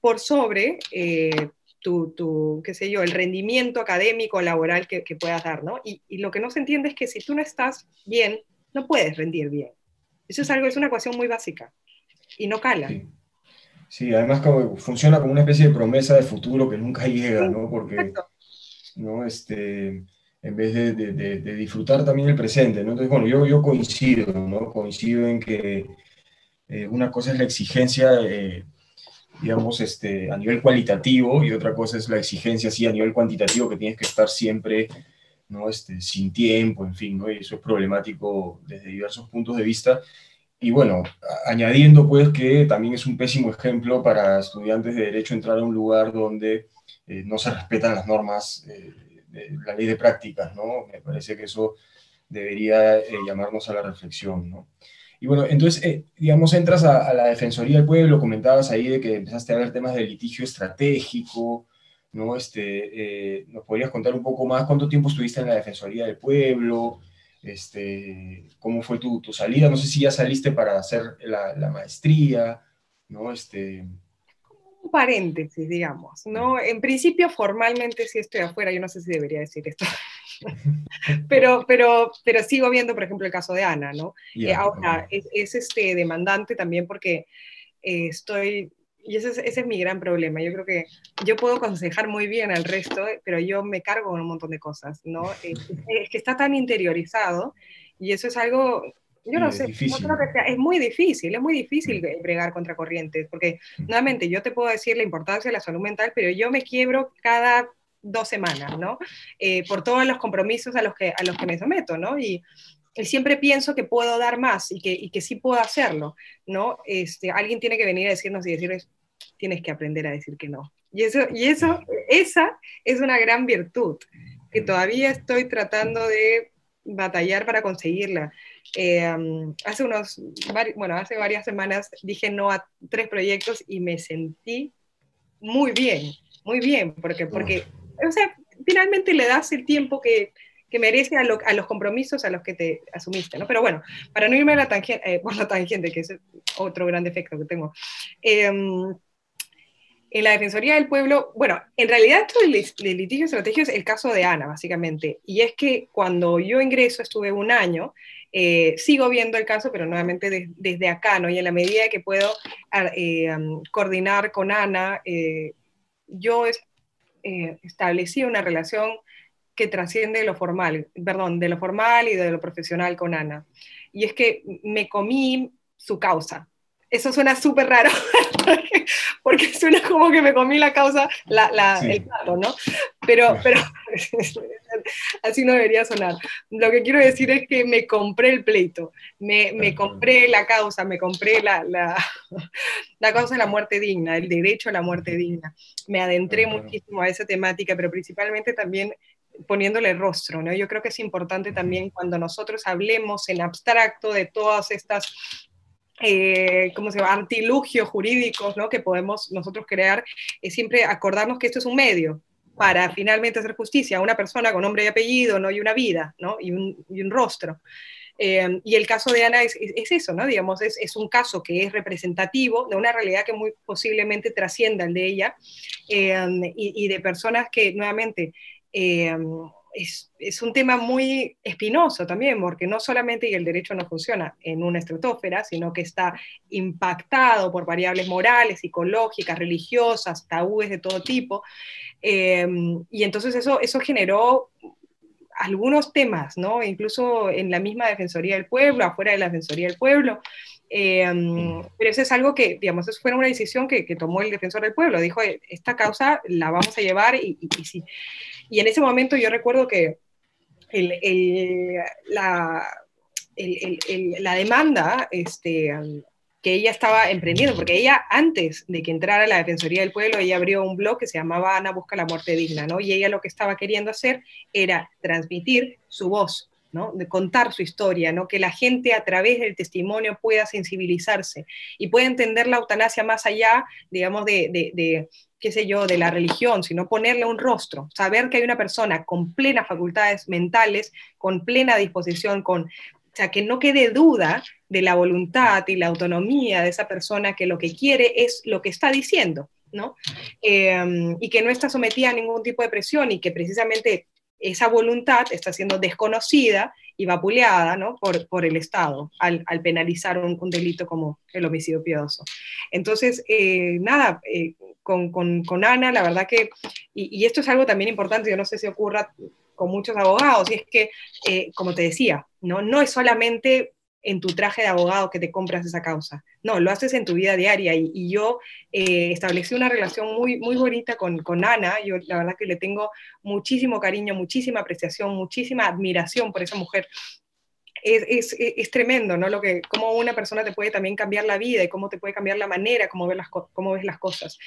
por sobre eh, tu, tu, qué sé yo, el rendimiento académico, laboral que, que puedas dar, ¿no? Y, y, lo que no se entiende es que si tú no estás bien, no puedes rendir bien. Eso es algo, es una ecuación muy básica y no cala. Sí. además como, funciona como una especie de promesa de futuro que nunca [LAUGHS] llega, ¿no? Porque, ¿no? Este, en vez de, de, disfrutar también el presente, ¿no? Entonces, bueno, yo, yo coincido, ¿no? Coincido en que eh, una cosa es la exigencia, eh, digamos, este, a nivel cualitativo y otra cosa es la exigencia, sí, a nivel cuantitativo, que tienes que estar siempre, ¿no? Este, sin tiempo, en fin, ¿no? Y eso es problemático desde diversos puntos de vista. Y bueno, añadiendo pues que también es un pésimo ejemplo para estudiantes de derecho entrar a un lugar donde eh, no se respetan las normas eh, de la ley de prácticas, ¿no? Me parece que eso debería eh, llamarnos a la reflexión, ¿no? Y bueno, entonces, digamos, entras a, la Defensoría del Pueblo, comentabas ahí de que empezaste a ver temas de litigio estratégico, ¿no? Este, ¿Nos podrías contar un poco más cuánto tiempo estuviste en la Defensoría del Pueblo? Este, cómo fue tu, tu, salida, no sé si ya saliste para hacer la, la maestría, ¿no? Este... Un paréntesis, digamos, ¿no? En principio, formalmente sí estoy afuera, yo no sé si debería decir esto, [LAUGHS] pero, pero, pero sigo viendo, por ejemplo, el caso de Ana, ¿no? Yeah, ahora, es, es, este demandante también porque eh, estoy y ese es, ese es, mi gran problema. Yo creo que yo puedo aconsejar muy bien al resto, pero yo me cargo con un montón de cosas, ¿no? [LAUGHS] Es, que está tan interiorizado y eso es algo, yo no sé, es muy difícil, es muy difícil bregar contra corrientes, porque nuevamente yo te puedo decir la importancia de la salud mental, pero yo me quiebro cada dos semanas, ¿no? Eh, por todos los compromisos a los que, a los que me someto, ¿no? Y, y siempre pienso que puedo dar más y que, y que sí puedo hacerlo, ¿no? Este, alguien tiene que venir a decirnos y decirles, tienes que aprender a decir que no. Y, eso, y eso, esa es una gran virtud que todavía estoy tratando de batallar para conseguirla. Eh, hace unos, bueno, hace varias semanas dije no a tres proyectos y me sentí muy bien, muy bien, porque, porque o sea, finalmente le das el tiempo que, que merece a, a, los compromisos a los que te asumiste, ¿no? Pero bueno, para no irme a la tangente, eh, [LAUGHS] por la tangente, que es otro gran defecto que tengo, eh, en la Defensoría del Pueblo, bueno, en realidad esto del, litigio estratégico es el caso de Ana, básicamente, y es que cuando yo ingreso, estuve un año, eh, sigo viendo el caso, pero nuevamente desde acá, ¿no? Y en la medida que puedo eh, coordinar con Ana, eh, yo establecí una relación que trasciende lo formal, perdón, de lo formal y de lo profesional con Ana. Y es que me comí su causa, eso suena súper raro, [LAUGHS] porque suena como que me comí la causa, la, el plato, ¿no? Pero, pero [LAUGHS] así no debería sonar. Lo que quiero decir es que me compré el pleito, me, me compré la causa, me compré la, la, [LAUGHS] la, causa de la muerte digna, el derecho a la muerte digna. Me adentré muchísimo a esa temática, pero principalmente también poniéndole rostro, ¿no? Yo creo que es importante también cuando nosotros hablemos en abstracto de todas estas eh, ¿cómo se llama? artilugios jurídicos ¿no? que podemos nosotros crear, es siempre acordarnos que esto es un medio para finalmente hacer justicia a una persona con nombre y apellido ¿no? y una vida ¿no? y, un, y un rostro. Eh, y el caso de Ana es, es, eso, ¿no? Digamos, es, es, un caso que es representativo de una realidad que muy posiblemente trascienda el de ella eh, y, y, de personas que nuevamente eh, es, es, un tema muy espinoso también, porque no solamente el derecho no funciona en una estratosfera, sino que está impactado por variables morales, psicológicas, religiosas, tabúes de todo tipo. Eh, y entonces eso, eso generó algunos temas, ¿no? Incluso en la misma Defensoría del Pueblo, afuera de la Defensoría del Pueblo. Eh, pero eso es algo que, digamos, eso fue una decisión que, que, tomó el defensor del pueblo. Dijo, esta causa la vamos a llevar y, y, y sí. Y en ese momento yo recuerdo que la, demanda este, que ella estaba emprendiendo, porque ella antes de que entrara a la Defensoría del Pueblo, ella abrió un blog que se llamaba Ana Busca la Muerte Digna, ¿no? Y ella lo que estaba queriendo hacer era transmitir su voz, ¿no? de contar su historia, ¿no? que la gente a través del testimonio pueda sensibilizarse y pueda entender la eutanasia más allá, digamos, de, de, de, qué sé yo, de la religión, sino ponerle un rostro, saber que hay una persona con plenas facultades mentales, con plena disposición, con, o sea, que no quede duda de la voluntad y la autonomía de esa persona que lo que quiere es lo que está diciendo, ¿no? Eh, y que no está sometida a ningún tipo de presión y que precisamente esa voluntad está siendo desconocida y vapuleada ¿no? por, por el Estado al, al penalizar un, delito como el homicidio piadoso. Entonces, eh, nada, eh, con, con, Ana, la verdad que, y, y, esto es algo también importante, yo no sé si ocurra con muchos abogados, y es que, eh, como te decía, ¿no? no es solamente en tu traje de abogado que te compras esa causa. No, lo haces en tu vida diaria. Y, yo eh, establecí una relación muy, muy bonita con, con, Ana. Yo la verdad que le tengo muchísimo cariño, muchísima apreciación, muchísima admiración por esa mujer es, es, es, tremendo, ¿no? Lo que, cómo una persona te puede también cambiar la vida y cómo te puede cambiar la manera como ves las, cómo ves las cosas.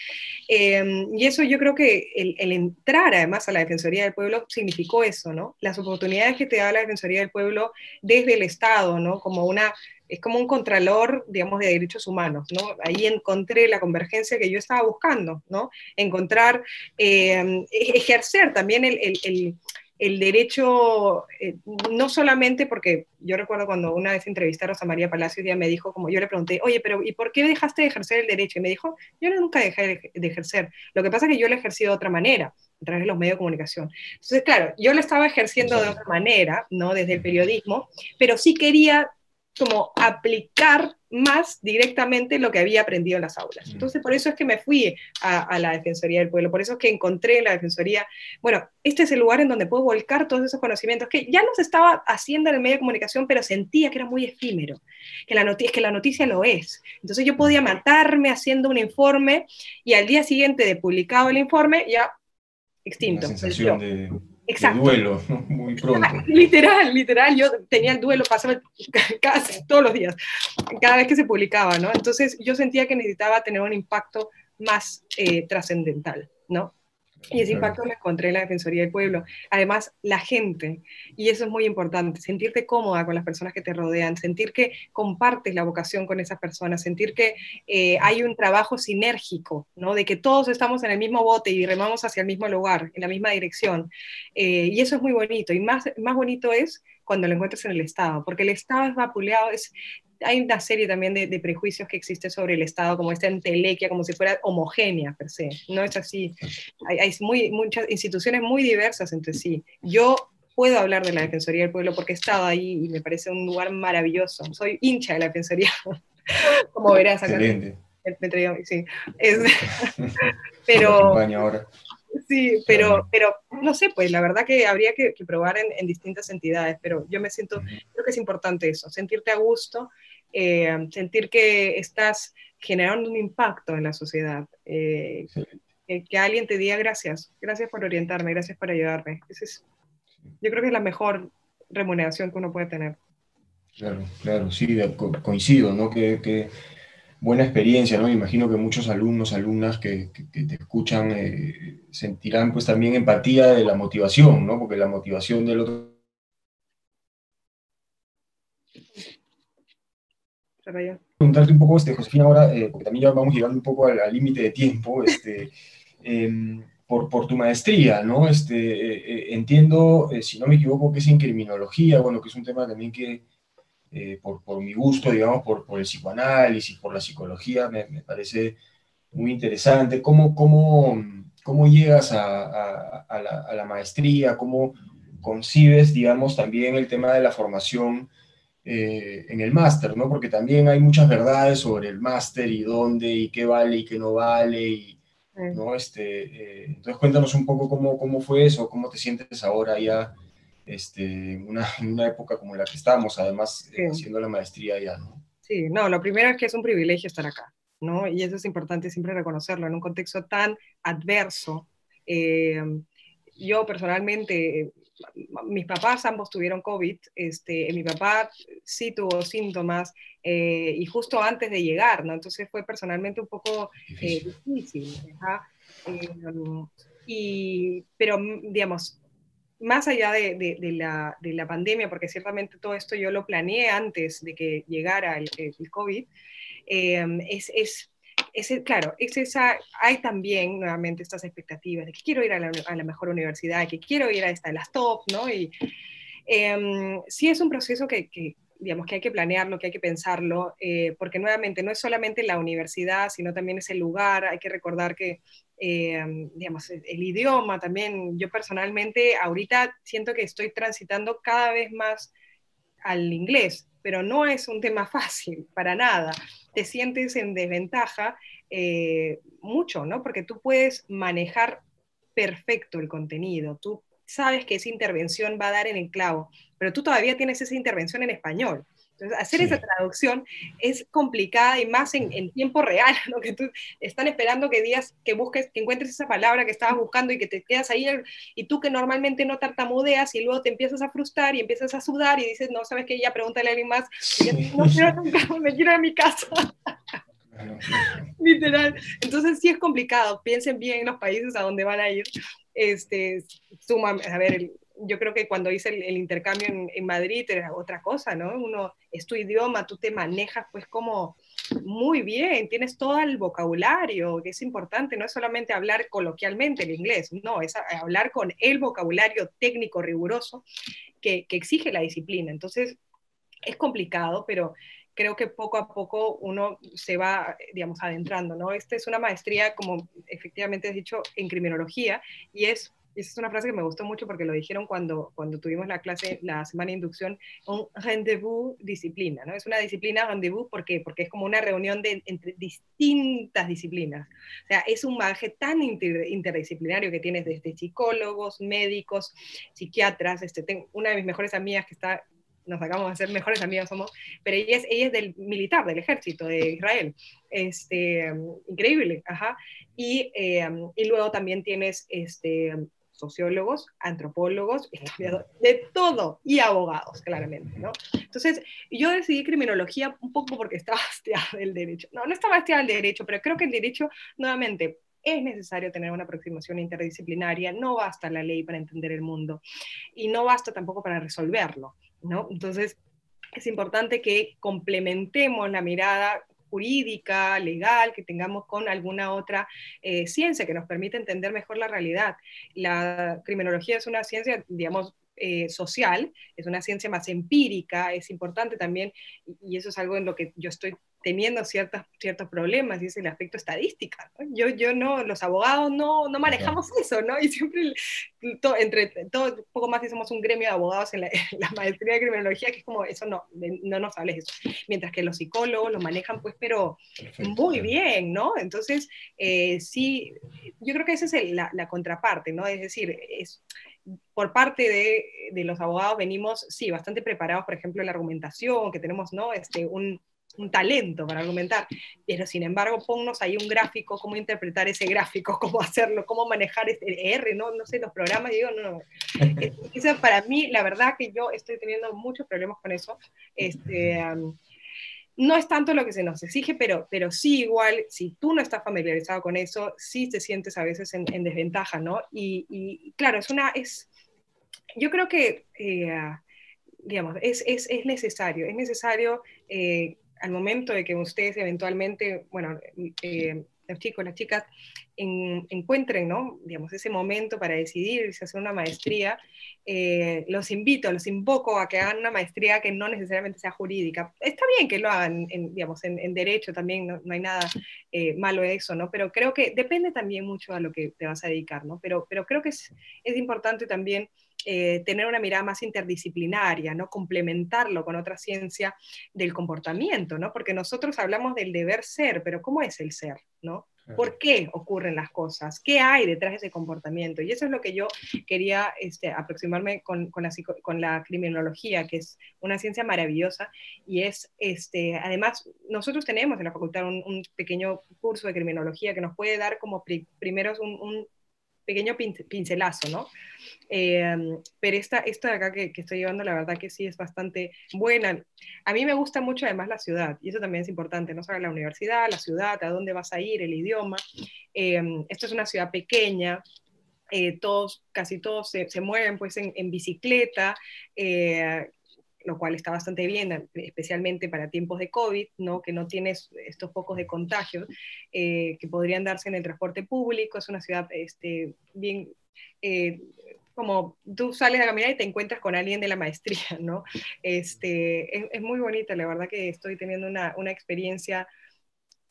Eh, y eso yo creo que el, el, entrar además a la Defensoría del Pueblo significó eso, ¿no? Las oportunidades que te da la Defensoría del Pueblo desde el Estado, ¿no? Como una es como un contralor, digamos, de derechos humanos, ¿no? Ahí encontré la convergencia que yo estaba buscando, ¿no? Encontrar, eh, ejercer también el el derecho, eh, no solamente porque yo recuerdo cuando una vez entrevistaron a María Palacios, ella me dijo, como yo le pregunté, oye, pero ¿y por qué dejaste de ejercer el derecho? Y me dijo, yo nunca dejé de ejercer. Lo que pasa es que yo lo he ejercido de otra manera, a través de los medios de comunicación. Entonces, claro, yo lo estaba ejerciendo de otra manera, ¿no? Desde el periodismo, pero sí quería como aplicar más directamente lo que había aprendido en las aulas. Entonces, por eso es que me fui a, a, la Defensoría del Pueblo, por eso es que encontré en la Defensoría, bueno, este es el lugar en donde puedo volcar todos esos conocimientos que ya los estaba haciendo en el medio de comunicación, pero sentía que era muy efímero, que la, noticia, que la noticia lo es. Entonces yo podía matarme haciendo un informe y al día siguiente de publicado el informe ya extinto. Una sensación de Exacto. De duelo, muy pronto. Literal, literal, yo tenía el duelo, pasaba [LAUGHS] casi todos los días, cada vez que se publicaba, ¿no? Entonces yo sentía que necesitaba tener un impacto más eh, trascendental, ¿no? Y ese impacto lo encontré en la Defensoría del Pueblo. Además, la gente, y eso es muy importante, sentirte cómoda con las personas que te rodean, sentir que compartes la vocación con esas personas, sentir que eh, hay un trabajo sinérgico, ¿no? De que todos estamos en el mismo bote y remamos hacia el mismo lugar, en la misma dirección. Eh, y eso es muy bonito. Y más, más bonito es cuando lo encuentras en el Estado, porque el Estado es vapuleado, es, hay una serie también de, de, prejuicios que existe sobre el Estado, como esta entelequia, como si fuera homogénea per se. No es así. Hay, hay muy, muchas instituciones muy diversas entre sí. Yo puedo hablar de la Defensoría del Pueblo porque he estado ahí y me parece un lugar maravilloso. Soy hincha de la Defensoría, [LAUGHS] como verás acá. Excelente. Sí. Es, [LAUGHS] pero, ahora. Sí, pero, pero no sé, pues la verdad que habría que, que probar en, en, distintas entidades, pero yo me siento, creo que es importante eso, sentirte a gusto eh, sentir que estás generando un impacto en la sociedad. Eh, que, alguien te diga gracias, gracias por orientarme, gracias por ayudarme. es, yo creo que es la mejor remuneración que uno puede tener. Claro, claro, sí, coincido, ¿no? Que, buena experiencia, ¿no? Imagino que muchos alumnos, alumnas que, te escuchan eh, sentirán pues también empatía de la motivación, ¿no? Porque la motivación del otro... Preguntarte un poco, este, Josefina, ahora, eh, porque también ya vamos llegando un poco al límite de tiempo, este, em, por, por, tu maestría, ¿no? Este, eh, eh, entiendo, si no me equivoco, que es en criminología, bueno, que es un tema también que, por, por, mi gusto, digamos, por, por, el psicoanálisis, por la psicología, me, parece muy interesante. ¿Cómo, cómo, cómo llegas a, a, la, maestría? ¿Cómo concibes, digamos, también el tema de la formación en el máster, ¿no? Porque también hay muchas verdades sobre el máster y dónde y qué vale y qué no vale y ¿no? Este, eh, entonces cuéntanos un poco cómo, cómo fue eso, cómo te sientes ahora ya este, en, una, [LAUGHS] en una época como la que estamos, además eh, haciendo la maestría ya, ¿no? Sí, no, lo primero es que es un privilegio estar acá, ¿no? Y eso es importante siempre reconocerlo en un contexto tan adverso. Eh, yo personalmente mis papás ambos tuvieron COVID, este, mi papá sí tuvo síntomas eh, y justo antes de llegar, ¿no? Entonces fue personalmente un poco eh, difícil. Eh, y, pero, digamos, más allá de, de, la, de, la, pandemia, porque ciertamente todo esto yo lo planeé antes de que llegara el, el COVID, es, es claro, es esa, hay también nuevamente estas expectativas de que quiero ir a la, mejor universidad, que quiero ir a esta de las top, ¿no? Y eh, sí es un proceso que, digamos, que hay que planearlo, que hay que pensarlo, eh, porque nuevamente no es solamente la universidad, sino también es el lugar, hay que recordar que, em, digamos, el, idioma también, yo personalmente ahorita siento que estoy transitando cada vez más al inglés, pero no es un tema fácil, para nada. Te sientes en desventaja eh, mucho, ¿no? Porque tú puedes manejar perfecto el contenido, tú sabes que esa intervención va a dar en el clavo, pero tú todavía tienes esa intervención en español. Entonces, hacer esa traducción es complicada y más en, tiempo real, [LAUGHS] ¿no? que tú están esperando que digas, que busques, que encuentres esa palabra que estabas buscando y que te quedas ahí, y tú que normalmente no tartamudeas y luego te empiezas a frustrar y empiezas a sudar y dices, no, sabes que ya pregúntale a alguien más, no quiero nunca, me quiero a mi casa. [LAUGHS] Literal. Entonces sí es complicado. Piensen bien en los países a donde van a ir. Este, suman, a ver, el, yo creo que cuando hice el, intercambio en, Madrid era otra cosa, ¿no? Uno es tu idioma, tú te manejas pues como muy bien, tienes todo el vocabulario, que es importante, no es solamente hablar coloquialmente el inglés, no, es hablar con el vocabulario técnico riguroso que, que exige la disciplina. Entonces, es complicado, pero creo que poco a poco uno se va, digamos, adentrando, ¿no? Esta es una maestría, como efectivamente has dicho, en criminología y es esa es una frase que me gustó mucho porque lo dijeron cuando, cuando tuvimos la clase, la semana de inducción, un rendezvous disciplina, ¿no? Es una disciplina rendezvous porque, porque es como una reunión de, entre distintas disciplinas. O sea, es un bagaje tan interdisciplinario que tienes desde psicólogos, médicos, psiquiatras. Este, tengo una de mis mejores amigas que está nos acabamos de ser mejores amigas somos, pero ella es, ella es del militar, del ejército de Israel. Este, increíble, ajá. Y, eh, y luego también tienes este, sociólogos, antropólogos, de todo, y abogados, claramente, ¿no? Entonces, yo decidí criminología un poco porque estaba [LAUGHS] hastiada del derecho. No, no estaba hastiada del derecho, pero creo que el derecho, nuevamente, es necesario tener una aproximación interdisciplinaria, no basta la ley para entender el mundo, y no basta tampoco para resolverlo, ¿no? Entonces, es importante que complementemos la mirada jurídica, legal, que tengamos con alguna otra eh, ciencia que nos permita entender mejor la realidad. La criminología es una ciencia, digamos, eh, social, es una ciencia más empírica, es importante también, y eso es algo en lo que yo estoy teniendo ciertos, ciertos problemas, y es el aspecto estadística. Yo, yo no, los abogados no, no manejamos eso, ¿no? Y siempre, entre todo, poco más si somos un gremio de abogados en la, maestría de criminología, que es como, eso no, no nos hables eso. Mientras que los psicólogos lo manejan, pues, pero muy bien, ¿no? Entonces, eh, sí, yo creo que esa es la, la, contraparte, ¿no? Es decir, es, por parte de, de, los abogados venimos, sí, bastante preparados, por ejemplo, en la argumentación, que tenemos, ¿no? Este, un, un talento para argumentar, pero sin embargo, ponnos ahí un gráfico, cómo interpretar ese gráfico, [LAUGHS] cómo hacerlo, cómo manejar este R, no, no sé, los programas, digo, no, no. [LAUGHS] Para mí, la verdad que yo estoy teniendo muchos problemas con eso. Este, no es tanto lo que se nos exige, pero, pero sí igual, si tú no estás familiarizado con eso, sí te sientes a veces en, desventaja, ¿no? Y, claro, es una, es, yo creo que, eh, digamos, es, es, es, necesario, es necesario eh, al momento de que ustedes eventualmente, bueno, eh, los chicos, las chicas, encuentren, ¿no? Digamos, ese momento para decidir si hacer una maestría, eh, los invito, los invoco a que hagan una maestría que no necesariamente sea jurídica. Está bien que lo hagan, en, digamos, en, derecho también, no, hay nada eh, malo en eso, ¿no? Pero creo que depende también mucho a lo que te vas a dedicar, ¿no? Pero, pero creo que es, es importante también eh, tener una mirada más interdisciplinaria, ¿no? complementarlo con otra ciencia del comportamiento, ¿no? porque nosotros hablamos del deber ser, pero ¿cómo es el ser? ¿no? ¿Por qué ocurren las cosas? ¿Qué hay detrás de ese comportamiento? Y eso es lo que yo quería este, aproximarme con, con, la, con, la, criminología, que es una ciencia maravillosa. Y es, este, además, nosotros tenemos en la facultad un, pequeño curso de criminología que nos puede dar como primeros un, un pequeño pincelazo, ¿no? Em, pero esta, esta de acá que, estoy llevando, la verdad que sí es bastante buena. A mí me gusta mucho además la ciudad, y eso también es importante, no solo la universidad, la ciudad, a dónde vas a ir, el idioma. Em, esto es una ciudad pequeña, eh, todos, casi todos se, se mueven pues en, bicicleta, eh, lo cual está bastante bien, especialmente para tiempos de COVID, ¿no? que no tienes estos pocos de contagios eh, que podrían darse en el transporte público. Es una ciudad este, bien eh, como tú sales a caminar y te encuentras con alguien de la maestría, [LAUGHS] ¿no? Este, es, muy bonita, la verdad que estoy teniendo una, una experiencia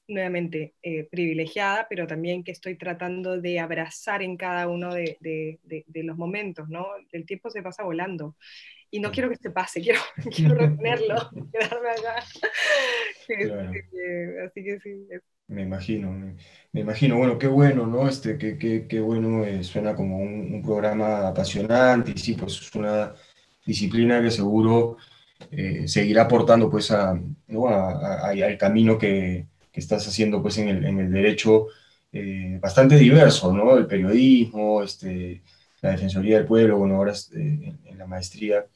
nuevamente eh, privilegiada, pero también que estoy tratando de abrazar en cada uno de, de, de, los momentos, ¿no? El tiempo se pasa volando y no quiero que se pase, [LAUGHS] quiero, quiero retenerlo, [LAUGHS] quedarme acá. Este, así que sí. Me imagino, me, imagino, bueno, qué bueno, ¿no? Este, qué, qué, qué bueno, eh, suena como un, programa apasionante y sí, pues es una disciplina que seguro eh, seguirá aportando pues a, al camino que, que, estás haciendo pues en el, en el derecho eh, bastante diverso, ¿no? El periodismo, este, la Defensoría del Pueblo, bueno, ahora en, en, la maestría.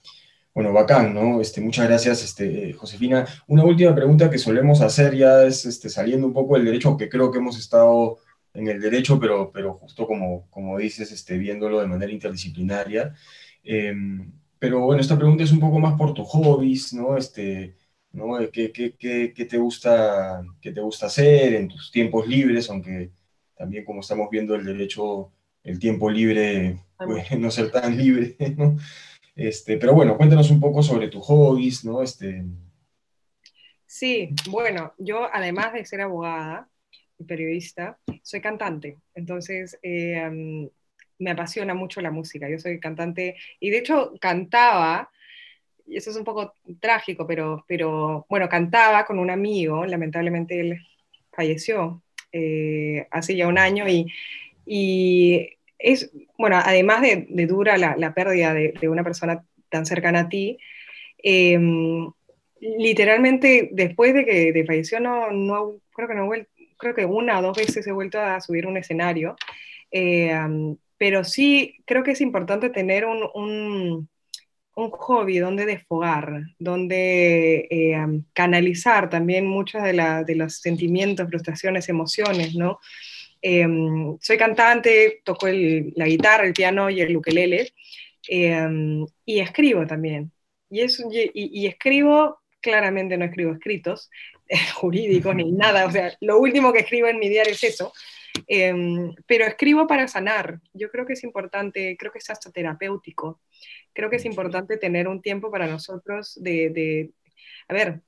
Bueno, bacán, ¿no? Este, muchas gracias, este, Josefina. Una última pregunta que solemos hacer ya es este, saliendo un poco del derecho, aunque creo que hemos estado en el derecho, pero, pero justo como, como dices, este, viéndolo de manera interdisciplinaria. Em, pero bueno, esta pregunta es un poco más por tus hobbies, ¿no? Este, ¿no? ¿Qué, qué, qué, te gusta, ¿Qué te gusta hacer en tus tiempos libres? Aunque también como estamos viendo el derecho, el tiempo libre puede [LAUGHS] no ser tan libre, ¿no? Este, pero bueno, cuéntanos un poco sobre tus hobbies, ¿no? Este... Sí, bueno, yo además de ser abogada y periodista, soy cantante. Entonces, eh, me apasiona mucho la música. Yo soy cantante y de hecho cantaba, y eso es un poco trágico, pero, pero bueno, cantaba con un amigo, lamentablemente él falleció eh, hace ya un año y, y es, bueno, además de, dura la, pérdida de, una persona tan cercana a ti, em, literalmente después de que falleció, no, no, creo que no creo que una o dos veces he vuelto a subir un escenario, em, pero sí creo que es importante tener un, un, hobby donde desfogar, donde em, canalizar también muchos de, de los sentimientos, frustraciones, emociones, ¿no? Em, soy cantante, toco la guitarra, el piano y el ukelele, em, y escribo también. Y, y, escribo, claramente no escribo escritos [LAUGHS] jurídicos ni nada, o sea, lo último que escribo en mi diario es eso, em, pero escribo para sanar. Yo creo que es importante, creo que es hasta terapéutico. Creo que es importante tener un tiempo para nosotros de, de a ver,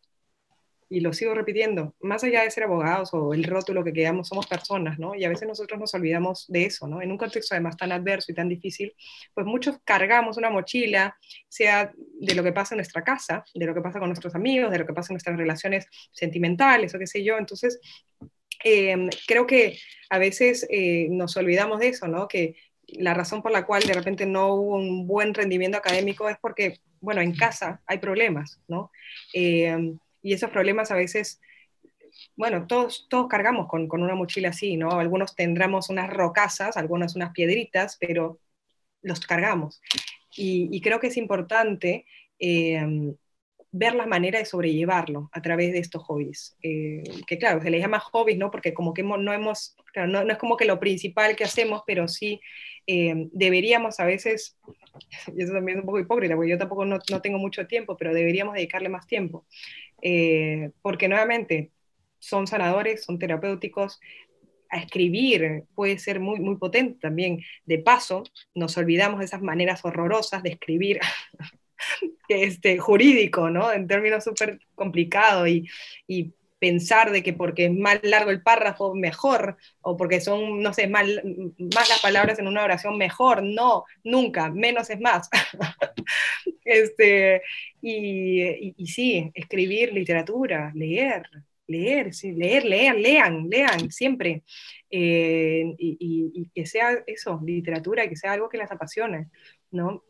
y lo sigo repitiendo, más allá de ser abogados o el rótulo que quedamos, somos personas, ¿no? Y a veces nosotros nos olvidamos de eso, ¿no? En un contexto además tan adverso y tan difícil, pues muchos cargamos una mochila, sea de lo que pasa en nuestra casa, de lo que pasa con nuestros amigos, de lo que pasa en nuestras relaciones sentimentales o qué sé yo. Entonces, em, creo que a veces eh, nos olvidamos de eso, ¿no? Que la razón por la cual de repente no hubo un buen rendimiento académico es porque, bueno, en casa hay problemas, ¿no? Eh, Y esos problemas a veces, bueno, todos, todos cargamos con, con una mochila así, ¿no? Algunos tendremos unas rocasas, algunas unas piedritas, pero los cargamos. Y, creo que es importante eh, ver la manera de sobrellevarlo a través de estos hobbies. Eh, que claro, se les llama hobbies, ¿no? Porque como que no hemos, claro, no, no, es como que lo principal que hacemos, pero sí eh, deberíamos a veces, [LAUGHS] y eso también es un poco hipócrita, porque yo tampoco no, no tengo mucho tiempo, pero deberíamos dedicarle más tiempo. porque nuevamente, son sanadores, son terapéuticos, a escribir puede ser muy, muy potente también. De paso, nos olvidamos de esas maneras horrorosas de escribir [LAUGHS] este, jurídico, ¿no? En términos súper complicados y, y, pensar de que porque es más largo el párrafo, mejor, o porque son, no sé, más, más las palabras en una oración, mejor. No, nunca, menos es más. [LAUGHS] este, y, y, y sí, escribir literatura, leer, leer, sí, leer, leer, lean, lean, siempre. Eh, y, que sea eso, literatura, que sea algo que les apasione, ¿no?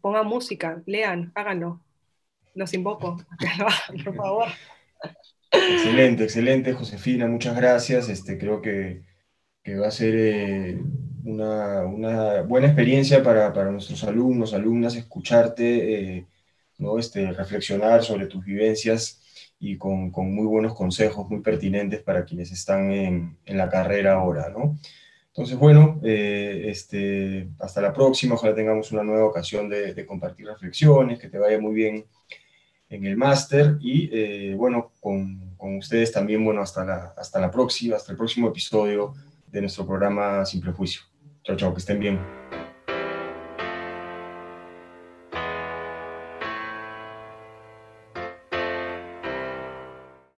Pongan música, lean, háganlo. Los invoco, [LAUGHS] por favor. Excelente, excelente, Josefina, muchas gracias. Este, creo que, va a ser eh, una, buena experiencia para, nuestros alumnos, alumnas, escucharte, eh, ¿no? este, reflexionar sobre tus vivencias y con, con, muy buenos consejos, muy pertinentes para quienes están en, en la carrera ahora, ¿no? Entonces, bueno, eh, este, hasta la próxima, ojalá tengamos una nueva ocasión de compartir reflexiones, que te vaya muy bien en el máster y, eh, bueno, con, con, ustedes también, bueno, hasta la, hasta la próxima, hasta el próximo episodio de nuestro programa Sin Prejuicio. Chao, chao, que estén bien.